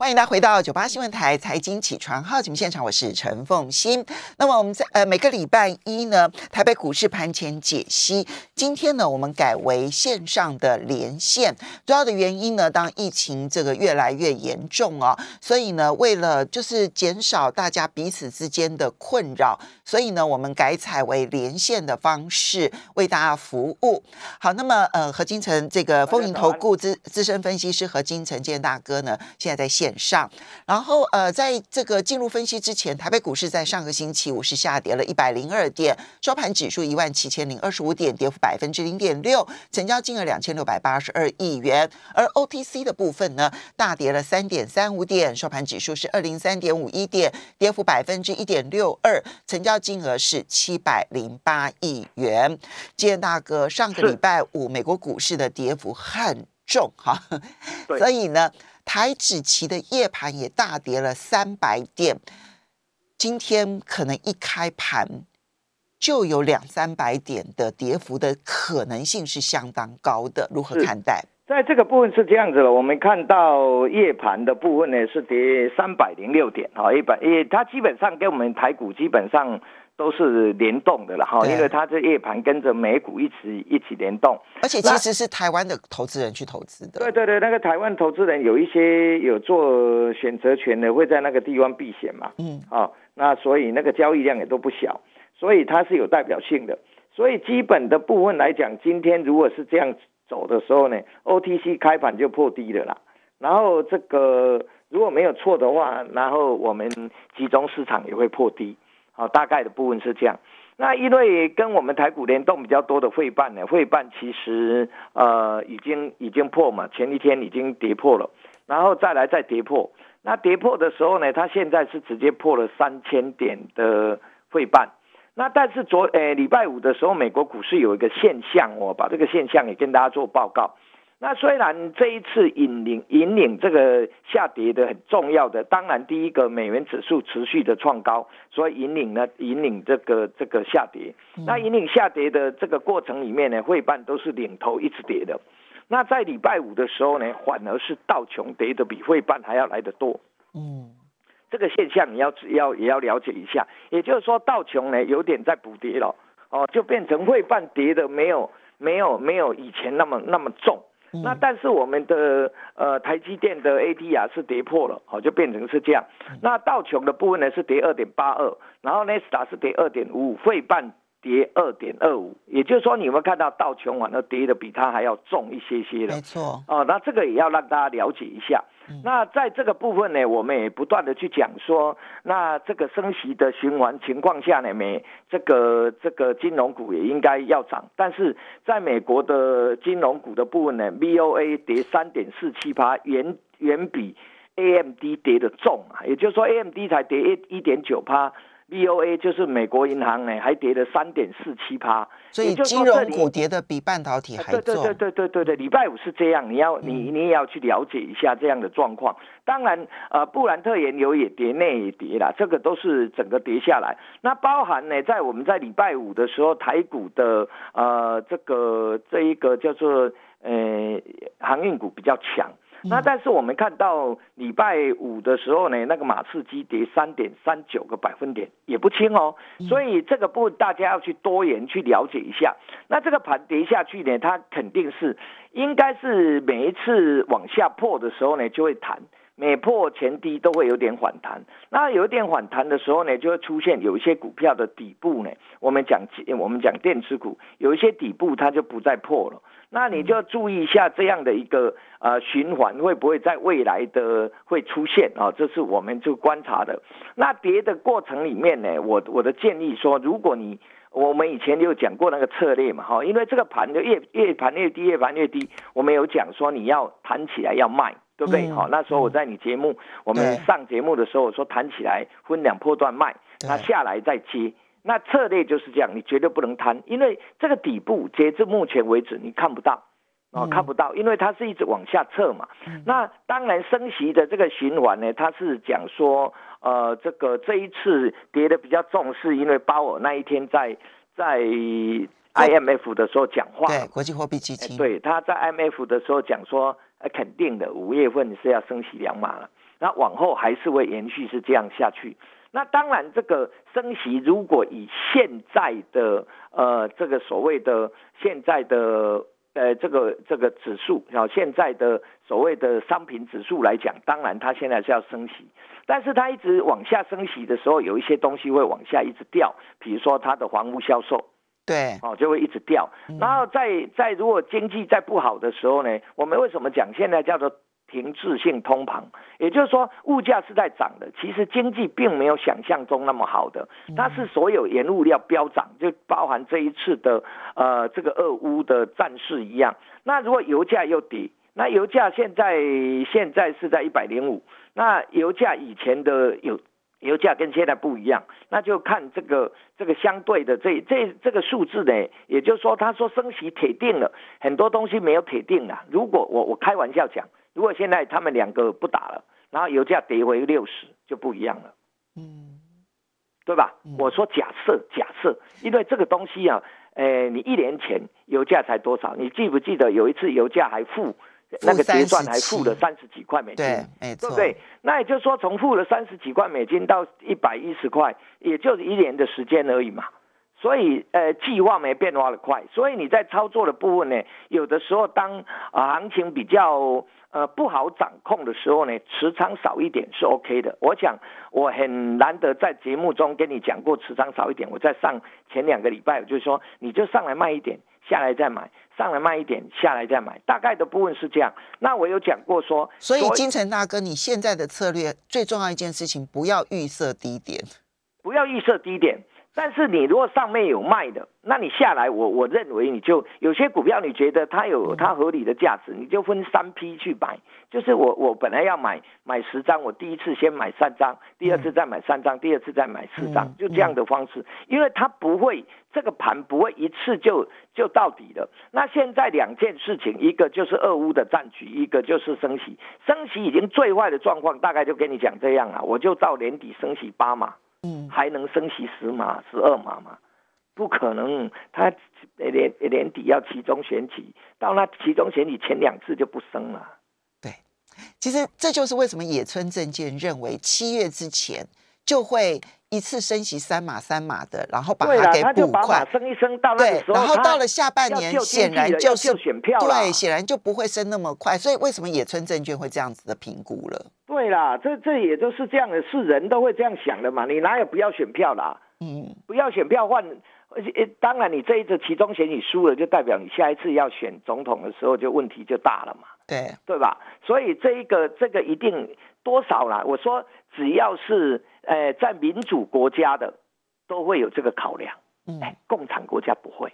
欢迎大家回到九八新闻台财经起床号节目现场，我是陈凤欣。那么我们在呃每个礼拜一呢，台北股市盘前解析。今天呢，我们改为线上的连线，主要的原因呢，当疫情这个越来越严重啊，所以呢，为了就是减少大家彼此之间的困扰，所以呢，我们改采为连线的方式为大家服务。好，那么呃，何金城这个丰盈投顾资资深分析师何金城建大哥呢，现在在线。上，然后呃，在这个进入分析之前，台北股市在上个星期五是下跌了一百零二点，收盘指数一万七千零二十五点，跌幅百分之零点六，成交金额两千六百八十二亿元。而 OTC 的部分呢，大跌了三点三五点，收盘指数是二零三点五一点，跌幅百分之一点六二，成交金额是七百零八亿元。建大哥，上个礼拜五美国股市的跌幅很重哈，所以呢。台指期的夜盘也大跌了三百点，今天可能一开盘就有两三百点的跌幅的可能性是相当高的，如何看待？在这个部分是这样子了，我们看到夜盘的部分呢是跌三百零六点，哈，一百，也它基本上跟我们台股基本上。都是联动的了哈，因为它这夜盘跟着美股一起一起联动，而且其实是台湾的投资人去投资的。对对对，那个台湾投资人有一些有做选择权的，会在那个地方避险嘛。嗯，哦，那所以那个交易量也都不小，所以它是有代表性的。所以基本的部分来讲，今天如果是这样走的时候呢，OTC 开盘就破低了啦。然后这个如果没有错的话，然后我们集中市场也会破低。好，大概的部分是这样。那因为跟我们台股联动比较多的汇办呢，汇办其实呃已经已经破嘛，前一天已经跌破了，然后再来再跌破。那跌破的时候呢，它现在是直接破了三千点的汇办。那但是昨诶礼拜五的时候，美国股市有一个现象，我把这个现象也跟大家做报告。那虽然这一次引领引领这个下跌的很重要的，当然第一个美元指数持续的创高，所以引领呢引领这个这个下跌。那引领下跌的这个过程里面呢，汇办都是领头一直跌的。那在礼拜五的时候呢，反而是道琼跌的比汇办还要来得多。嗯，这个现象你要要也要了解一下。也就是说，道琼呢有点在补跌了，哦，就变成汇办跌的没有没有没有以前那么那么重。那但是我们的呃台积电的 ADR 是跌破了，好就变成是这样。那道琼的部分呢是跌二点八二，然后 n e s t a 是跌二点五五，费半跌二点二五，也就是说你有没有看到道琼完了跌的比它还要重一些些的？没错。哦，那这个也要让大家了解一下。那在这个部分呢，我们也不断的去讲说，那这个升息的循环情况下呢，美这个这个金融股也应该要涨，但是在美国的金融股的部分呢，VOA 跌三点四七趴，远远比 AMD 跌的重啊，也就是说 AMD 才跌一一点九趴。VOA 就是美国银行呢，还跌了三点四七趴，所以金融股跌的比半导体还重。对对对对对对对，礼拜五是这样，你要你你也要去了解一下这样的状况。当然，呃，布兰特原油也跌，内也跌啦，这个都是整个跌下来。那包含呢，在我们在礼拜五的时候，台股的呃这个这一个叫做呃航运股比较强。那但是我们看到礼拜五的时候呢，那个马士基跌三点三九个百分点，也不轻哦。所以这个部分大家要去多元去了解一下。那这个盘跌下去呢，它肯定是应该是每一次往下破的时候呢，就会弹，每破前低都会有点反弹。那有一点反弹的时候呢，就会出现有一些股票的底部呢，我们讲我们讲电池股，有一些底部它就不再破了。那你就要注意一下这样的一个呃循环会不会在未来的会出现啊？这是我们就观察的。那跌的过程里面呢，我我的建议说，如果你我们以前有讲过那个策略嘛，哈，因为这个盘就越越盘越低，越盘越低，我们有讲说你要弹起来要卖，对不对？好，那时候我在你节目我们上节目的时候我说弹起来分两波段卖，那下来再接。那策略就是这样，你绝对不能贪，因为这个底部截至目前为止你看不到，哦看不到，因为它是一直往下撤嘛。那当然升息的这个循环呢，它是讲说，呃，这个这一次跌的比较重，是因为鲍尔那一天在在 IMF 的时候讲话，对国际货币基金，对他在 IMF 的时候讲说，呃，肯定的五月份是要升息两码了。那往后还是会延续是这样下去。那当然，这个升息如果以现在的呃这个所谓的现在的呃这个这个指数啊，现在的所谓的商品指数来讲，当然它现在是要升息，但是它一直往下升息的时候，有一些东西会往下一直掉，比如说它的房屋销售，对，哦就会一直掉。然后在在如果经济在不好的时候呢，我们为什么讲现在叫做？停滞性通膨，也就是说物价是在涨的，其实经济并没有想象中那么好的，它是所有原物料飙涨，就包含这一次的呃这个俄乌的战事一样。那如果油价又跌，那油价现在现在是在一百零五，那油价以前的油油价跟现在不一样，那就看这个这个相对的这这这个数字呢，也就是说他说升息铁定了，很多东西没有铁定了。如果我我开玩笑讲。如果现在他们两个不打了，然后油价跌回六十，就不一样了，嗯，对吧？我说假设假设，因为这个东西啊，呃，你一年前油价才多少？你记不记得有一次油价还负那个结算还负了三十几块美金，对不对？那也就是说，从负了三十几块美金到一百一十块，也就是一年的时间而已嘛。所以，呃，计划没变化的快，所以你在操作的部分呢，有的时候当啊行情比较呃不好掌控的时候呢，持仓少一点是 OK 的。我想我很难得在节目中跟你讲过持仓少一点。我在上前两个礼拜我，就是说你就上来卖一点，下来再买，上来卖一点，下来再买，大概的部分是这样。那我有讲过说，所以金城大哥，你现在的策略最重要一件事情，不要预设低点，不要预设低点。但是你如果上面有卖的，那你下来，我我认为你就有些股票，你觉得它有它合理的价值，你就分三批去买。就是我我本来要买买十张，我第一次先买三张，第二次再买三张，第二次再买四张，就这样的方式，因为它不会这个盘不会一次就就到底的。那现在两件事情，一个就是俄乌的战局，一个就是升息，升息已经最坏的状况，大概就跟你讲这样啊，我就到年底升息八码。嗯，还能升息十码、十二码吗？不可能，他年年底要集中选举，到那集中选举前两次就不升了。对，其实这就是为什么野村证券认为七月之前就会一次升息三码三码的，然后把它给补快，升一升到那时候，然后到了下半年显然就是选票对，显然就不会升那么快。所以为什么野村证券会这样子的评估了？对啦，这这也就是这样的，是人都会这样想的嘛。你哪有不要选票啦？嗯，不要选票换，而且当然你这一次其中选你输了，就代表你下一次要选总统的时候就问题就大了嘛。对，对吧？所以这一个这个一定多少啦？我说只要是呃在民主国家的都会有这个考量，嗯，共产国家不会。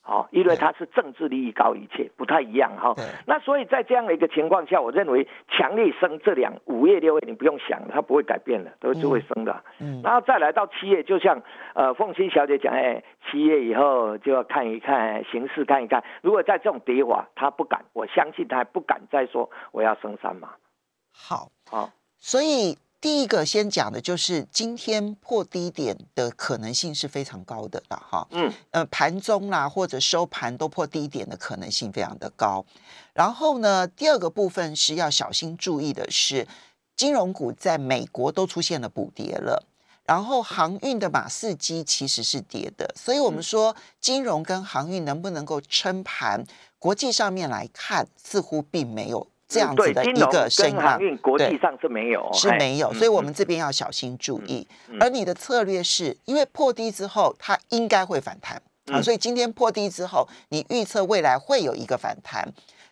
好，因为它是政治利益高一切，不太一样哈。那所以在这样的一个情况下，我认为强力升这两五月六月你不用想，它不会改变的，都就会升的。嗯，然后再来到七月，就像呃凤欣小姐讲，哎，七月以后就要看一看形势，看一看。如果在这种跌法，他不敢，我相信他不敢再说我要升三嘛。好，好，所以。第一个先讲的就是今天破低点的可能性是非常高的了哈，嗯，呃，盘中啦或者收盘都破低点的可能性非常的高。然后呢，第二个部分是要小心注意的是，金融股在美国都出现了补跌了，然后航运的马士基其实是跌的，所以我们说金融跟航运能不能够撑盘，国际上面来看似乎并没有。这样子的一个声浪，国际上是没有，是没有，所以我们这边要小心注意。而你的策略是因为破低之后，它应该会反弹啊，所以今天破低之后，你预测未来会有一个反弹，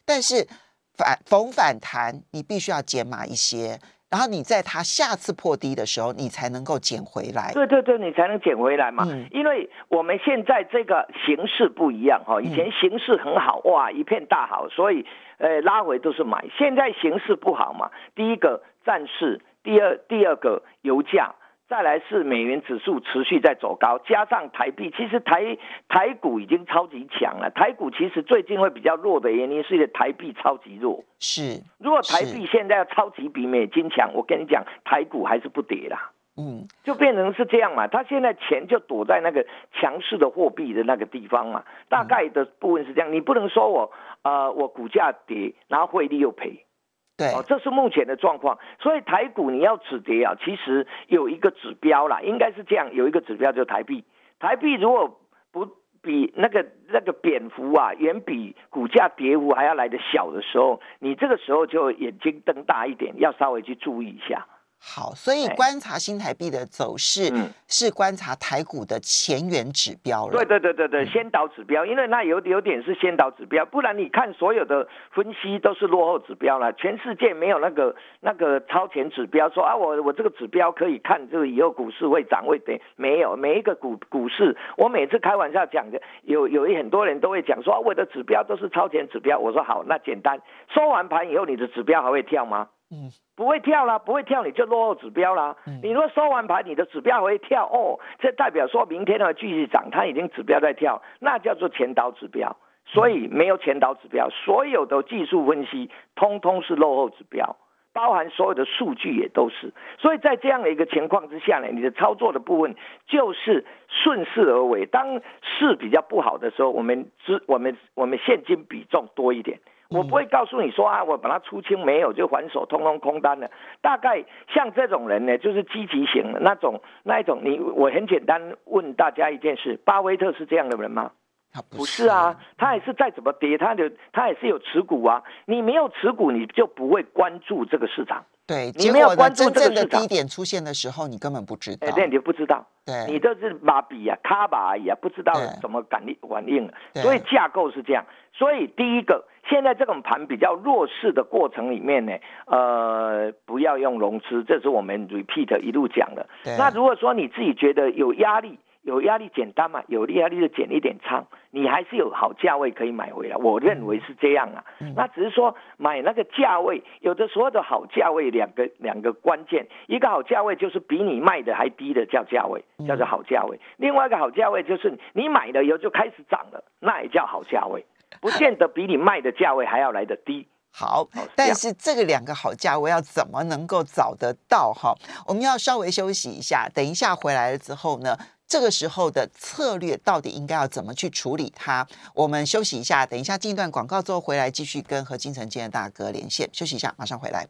但是反逢反弹，你必须要减码一些。然后你在它下次破低的时候，你才能够捡回来。对对对，你才能捡回来嘛。嗯。因为我们现在这个形势不一样哈，以前形势很好哇，一片大好，所以呃拉回都是买。现在形势不好嘛，第一个战事，第二第二个油价。再来是美元指数持续在走高，加上台币，其实台台股已经超级强了。台股其实最近会比较弱的原因，是因为台币超级弱。是，如果台币现在要超级比美金强，我跟你讲，台股还是不跌啦。嗯，就变成是这样嘛。他现在钱就躲在那个强势的货币的那个地方嘛。大概的部分是这样，你不能说我呃我股价跌，然后汇率又赔。对，哦，这是目前的状况。所以台股你要止跌啊，其实有一个指标啦，应该是这样，有一个指标就是台币。台币如果不比那个那个蝙蝠啊，远比股价跌幅还要来的小的时候，你这个时候就眼睛瞪大一点，要稍微去注意一下。好，所以观察新台币的走势是观察台股的前沿指标了。对对对对对，先导指标，因为那有有点是先导指标，不然你看所有的分析都是落后指标了。全世界没有那个那个超前指标，说啊我我这个指标可以看这个以后股市会涨会跌，没有每一个股股市，我每次开玩笑讲的，有有一很多人都会讲说啊我的指标都是超前指标。我说好，那简单，收完盘以后你的指标还会跳吗？嗯，不会跳啦，不会跳你就落后指标啦。你如果收完盘，你的指标会跳哦，这代表说明天呢继续涨，它已经指标在跳，那叫做前导指标。所以没有前导指标，所有的技术分析通通是落后指标，包含所有的数据也都是。所以在这样的一个情况之下呢，你的操作的部分就是顺势而为。当市比较不好的时候，我们资我们我们现金比重多一点。我不会告诉你说啊，我把它出清没有就还手，通通空单了。大概像这种人呢，就是积极型的那种那一种。你我很简单问大家一件事：巴菲特是这样的人吗？他不是啊，他也是再怎么跌，他的他也是有持股啊。你没有持股，你就不会关注这个市场。对，你没有关注真正的低点出现的时候，你根本不知道。对，你不知道。对，你这是把笔啊，卡把而已啊，不知道怎么感应反应。所以架构是这样。所以第一个。现在这种盘比较弱势的过程里面呢，呃，不要用融资，这是我们 repeat 一路讲的。那如果说你自己觉得有压力，有压力简单嘛，有压力就减一点仓，你还是有好价位可以买回来。我认为是这样啊。那只是说买那个价位，有的时候的好价位两个两个关键，一个好价位就是比你卖的还低的叫价位，叫做好价位；另外一个好价位就是你买了以后就开始涨了，那也叫好价位。不见得比你卖的价位还要来的低。好，但是这个两个好价位要怎么能够找得到？哈，我们要稍微休息一下，等一下回来了之后呢，这个时候的策略到底应该要怎么去处理它？我们休息一下，等一下进一段广告之后回来继续跟和金城建的大哥连线。休息一下，马上回来。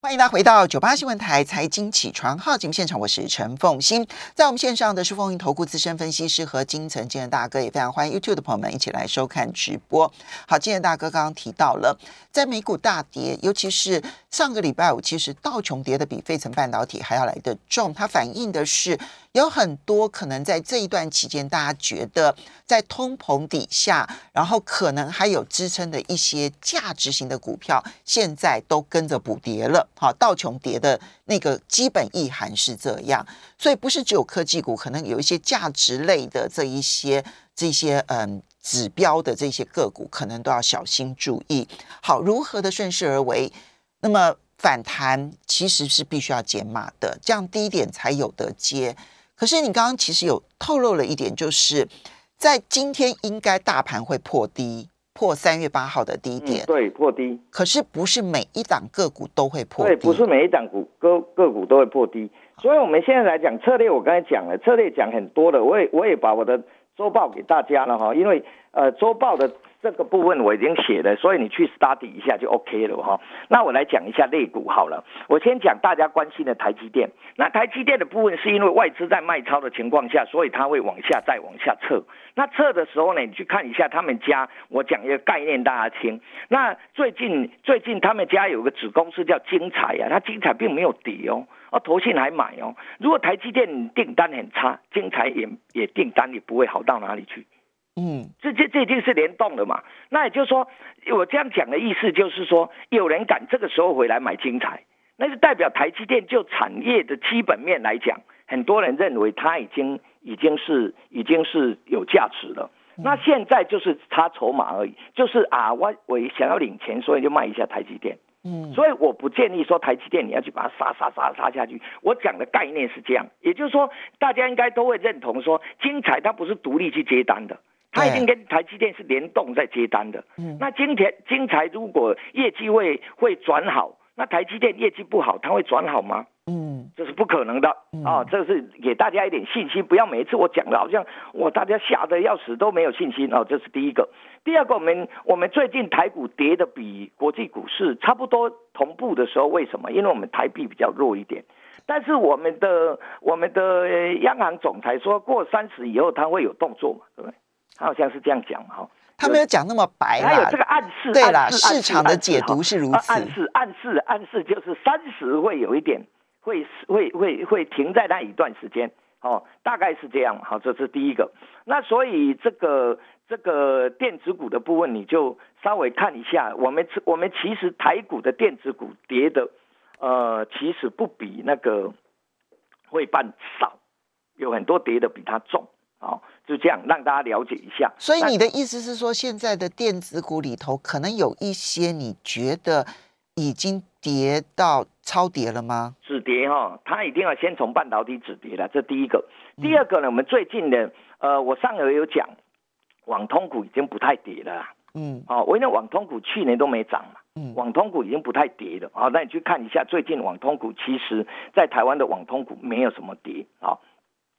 欢迎大家回到九八新闻台财经起床号节目现场，我是陈凤欣，在我们线上的是风云投顾资深分析师和金城建的大哥，也非常欢迎 YouTube 的朋友们一起来收看直播。好，金城大哥刚刚提到了，在美股大跌，尤其是上个礼拜五，其实道琼跌的比费城半导体还要来得重，它反映的是。有很多可能在这一段期间，大家觉得在通膨底下，然后可能还有支撑的一些价值型的股票，现在都跟着补跌了。好，道琼跌的那个基本意涵是这样，所以不是只有科技股，可能有一些价值类的这一些这些嗯指标的这些个股，可能都要小心注意。好，如何的顺势而为？那么反弹其实是必须要减码的，这样低点才有得接。可是你刚刚其实有透露了一点，就是在今天应该大盘会破低，破三月八号的低点。对，破低。可是不是每一档个股都会破低。对，不是每一档股个个股都会破低。所以我们现在来讲策略，我刚才讲了，策略讲很多的，我也我也把我的周报给大家了哈，因为呃周报的。这个部分我已经写了，所以你去 study 一下就 OK 了哈。那我来讲一下类股好了。我先讲大家关心的台积电。那台积电的部分是因为外资在卖超的情况下，所以它会往下再往下撤。那撤的时候呢，你去看一下他们家，我讲一个概念大家听。那最近最近他们家有个子公司叫精彩啊，它精彩并没有跌哦，哦，投信还买哦。如果台积电订单很差，精彩也也订单也不会好到哪里去。嗯，这这这已经是联动了嘛？那也就是说，我这样讲的意思就是说，有人敢这个时候回来买精彩，那就代表台积电就产业的基本面来讲，很多人认为它已经已经是已经是有价值了。那现在就是差筹码而已，就是啊，我我想要领钱，所以就卖一下台积电。嗯，所以我不建议说台积电你要去把它杀杀杀杀下去。我讲的概念是这样，也就是说，大家应该都会认同说，精彩它不是独立去接单的。它已经跟台积电是联动在接单的。嗯，那今天金材如果业绩会会转好，那台积电业绩不好，它会转好吗？嗯，这是不可能的啊！这是给大家一点信心，不要每一次我讲的好像我大家吓得要死都没有信心哦。这是第一个。第二个，我们我们最近台股跌的比国际股市差不多同步的时候，为什么？因为我们台币比较弱一点。但是我们的我们的央行总裁说过三十以后他会有动作嘛，对不对？他好像是这样讲哈。他没有讲那么白还有这个暗示，对啦，市场的解读是如此。暗示暗示暗示就是三十会有一点会会会会停在那一段时间哦，大概是这样。好，这是第一个。那所以这个这个电子股的部分，你就稍微看一下。我们我们其实台股的电子股跌的。呃，其实不比那个会办少，有很多跌的比它重，哦，就这样让大家了解一下。所以你的意思是说，现在的电子股里头，可能有一些你觉得已经跌到超跌了吗？止跌哈，它一定要先从半导体止跌了，这第一个。第二个呢，我们最近的，呃，我上回有讲，网通股已经不太跌了。嗯，哦，因为网通股去年都没涨嘛。嗯网通股已经不太跌了，哦，那你去看一下最近网通股，其实在台湾的网通股没有什么跌，啊，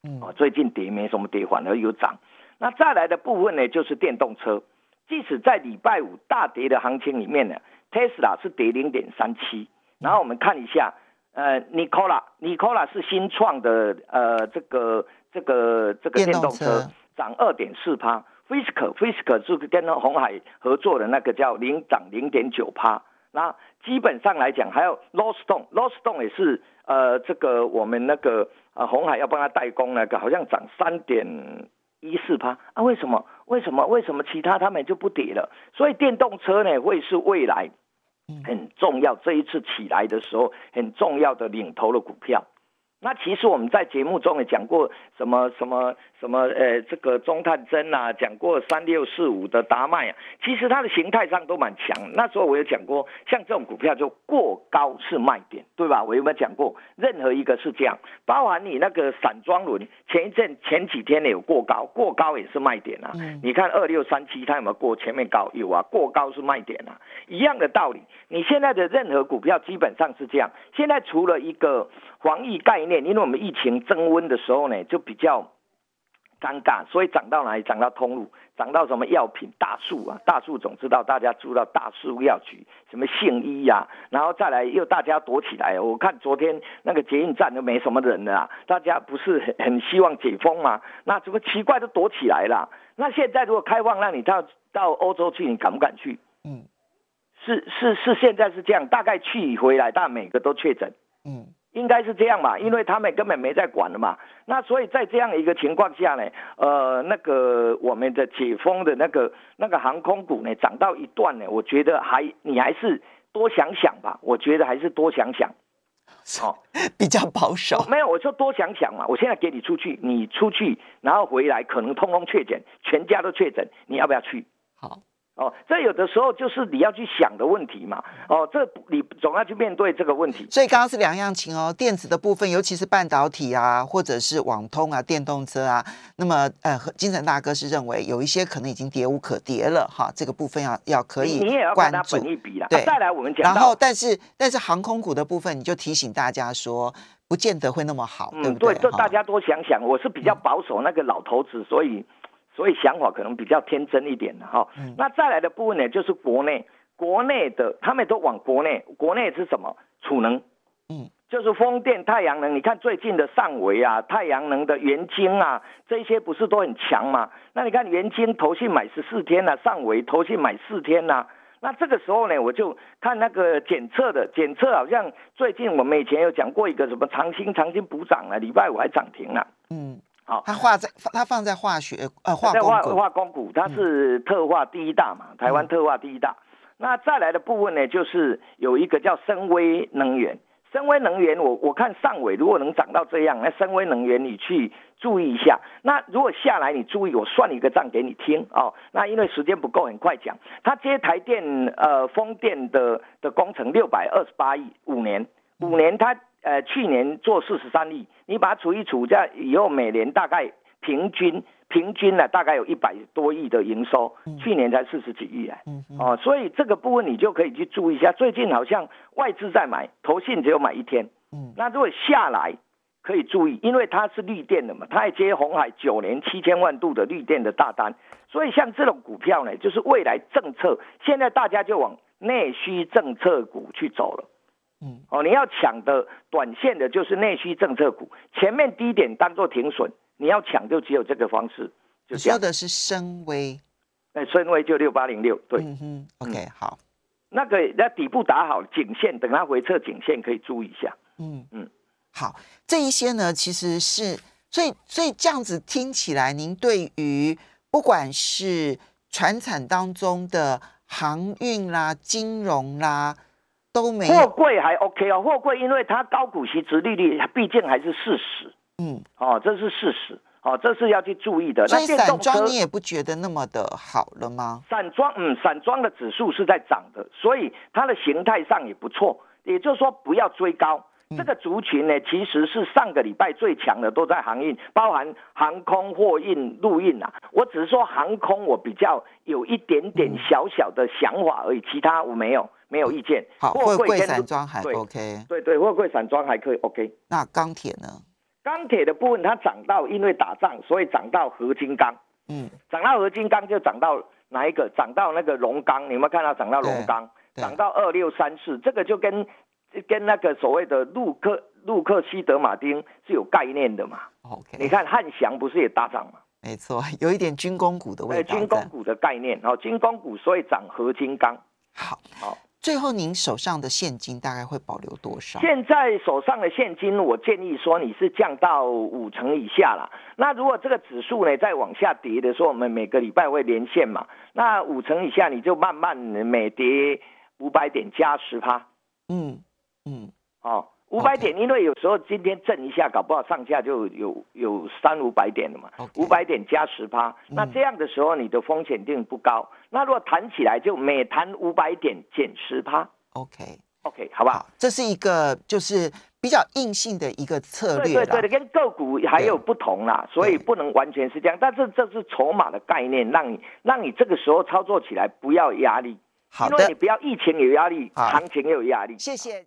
嗯，最近跌没什么跌，反而有涨。那再来的部分呢，就是电动车，即使在礼拜五大跌的行情里面呢，Tesla 是跌零点三七，然后我们看一下，呃，Nikola，Nikola 是新创的，呃，这个这个这个电动车涨二点四趴。Fisker，Fisker 是跟红海合作的那个叫零涨零点九趴，那基本上来讲，还有 Loston，Loston 也是呃这个我们那个呃红海要帮他代工那个，好像涨三点一四趴啊？为什么？为什么？为什么其他他们就不跌了？所以电动车呢会是未来很重要，这一次起来的时候很重要的领头的股票。那其实我们在节目中也讲过什么什么什么呃，这个中探针啊，讲过三六四五的达麦啊，其实它的形态上都蛮强。那时候我有讲过，像这种股票就过高是卖点，对吧？我有没有讲过？任何一个是这样，包含你那个散装轮，前一阵前几天也有过高，过高也是卖点啊。你看二六三七它有没有过前面高？有啊，过高是卖点啊，一样的道理。你现在的任何股票基本上是这样，现在除了一个防疫概念。因为我们疫情增温的时候呢，就比较尴尬，所以涨到哪里？涨到通路，涨到什么药品大树啊？大树总知道，大家知道大树药局，什么信医呀？然后再来又大家躲起来。我看昨天那个捷运站都没什么人了，大家不是很很希望解封吗？那怎么奇怪都躲起来了？那现在如果开放让你到到欧洲去，你敢不敢去？嗯，是是是，现在是这样，大概去回来，但每个都确诊。嗯。应该是这样嘛，因为他们根本没在管了嘛。那所以在这样一个情况下呢，呃，那个我们的解封的那个那个航空股呢，涨到一段呢，我觉得还你还是多想想吧。我觉得还是多想想，好，比较保守。没有，我就多想想嘛。我现在给你出去，你出去然后回来，可能通通确诊，全家都确诊，你要不要去？好。哦，这有的时候就是你要去想的问题嘛。哦，这你总要去面对这个问题。所以刚刚是两样情哦，电子的部分，尤其是半导体啊，或者是网通啊、电动车啊。那么，呃，金城大哥是认为有一些可能已经跌无可跌了哈，这个部分要要可以你也要关注一笔啦。对，再来我们讲。然后，但是但是航空股的部分，你就提醒大家说，不见得会那么好，对不对？对，这大家多想想。我是比较保守那个老头子，所以。所以想法可能比较天真一点的哈，那再来的部分呢，就是国内国内的，他们都往国内，国内是什么？储能，嗯，就是风电、太阳能。你看最近的上维啊，太阳能的元晶啊，这些不是都很强吗？那你看元晶投信买十四天啊，上维投信买四天呐。那这个时候呢，我就看那个检测的检测，好像最近我们以前有讲过一个什么长兴，长兴补涨了，礼拜五还涨停了，嗯。好，它画在它放在化学呃化工股，化工股它是特化第一大嘛，台湾特化第一大。那再来的部分呢，就是有一个叫深威能源，深威能源我我看上尾如果能涨到这样，那深威能源你去注意一下。那如果下来你注意，我算一个账给你听哦。那因为时间不够，很快讲。它接台电呃风电的的工程六百二十八亿，五年五年它。呃，去年做四十三亿，你把它除一除，这样以后每年大概平均平均呢，大概有一百多亿的营收，去年才四十几亿啊，哦，所以这个部分你就可以去注意一下，最近好像外资在买，投信只有买一天，嗯，那如果下来可以注意，因为它是绿电的嘛，它还接红海九年七千万度的绿电的大单，所以像这种股票呢，就是未来政策，现在大家就往内需政策股去走了。嗯，哦，你要抢的短线的就是内需政策股，前面低点当做停损，你要抢就只有这个方式。就说的是深威，那深威就六八零六，对，嗯哼，OK，好，那个那底部打好颈线，等它回撤颈线可以注意一下。嗯嗯，好，这一些呢，其实是，所以所以这样子听起来，您对于不管是船产当中的航运啦、金融啦。都没货柜还 OK 哦，货柜因为它高股息、值利率，毕竟还是事实。嗯，哦，这是事实，哦，这是要去注意的。那散装你也不觉得那么的好了吗？散装，嗯，散装的指数是在涨的，所以它的形态上也不错。也就是说，不要追高。这个族群呢，其实是上个礼拜最强的，都在航运，包含航空、货运、陆运啊。我只是说航空，我比较有一点点小小的想法而已，其他我没有。没有意见，好，货柜散装还 OK，对对，货柜散装还可以 OK。那钢铁呢？钢铁的部分它涨到，因为打仗，所以涨到合金钢。嗯，涨到合金钢就涨到哪一个？涨到那个龙钢，你有没有看到涨到龙钢？涨到二六三四，这个就跟跟那个所谓的陆克陆克西德马丁是有概念的嘛？OK，你看汉翔不是也大涨吗？没错，有一点军工股的味道。军工股的概念，哦，军工股所以涨合金钢。好，好。最后，您手上的现金大概会保留多少？现在手上的现金，我建议说你是降到五成以下了。那如果这个指数呢再往下跌的时候，我们每个礼拜会连线嘛？那五成以下，你就慢慢每跌五百点加十趴。嗯嗯，好。五百点，因为有时候今天震一下，搞不好上下就有有三五百点了嘛。五百点加十趴，那这样的时候你的风险定不高。那如果弹起来，就每弹五百点减十趴。OK OK，好不好？这是一个就是比较硬性的一个策略。对对对，跟个股还有不同啦，所以不能完全是这样。但是这是筹码的概念，让你让你这个时候操作起来不要压力。好的，因为你不要疫情有压力，行情也有压力。谢谢。